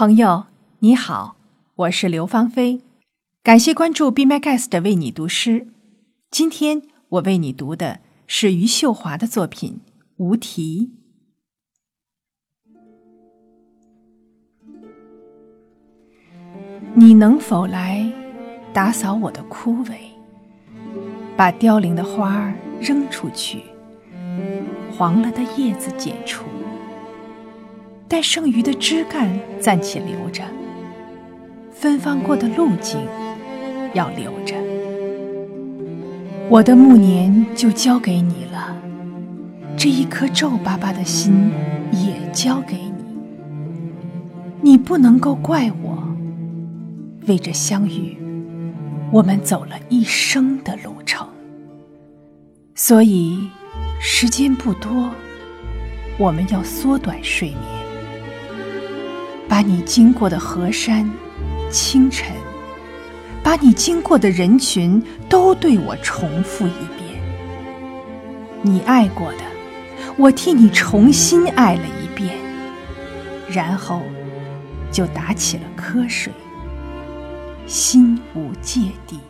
朋友你好，我是刘芳菲，感谢关注 Be My Guest 为你读诗。今天我为你读的是余秀华的作品《无题》。你能否来打扫我的枯萎，把凋零的花儿扔出去，黄了的叶子剪除？待剩余的枝干暂且留着，芬芳过的路径要留着。我的暮年就交给你了，这一颗皱巴巴的心也交给你。你不能够怪我，为这相遇，我们走了一生的路程。所以，时间不多，我们要缩短睡眠。把你经过的河山、清晨，把你经过的人群，都对我重复一遍。你爱过的，我替你重新爱了一遍，然后就打起了瞌睡，心无芥蒂。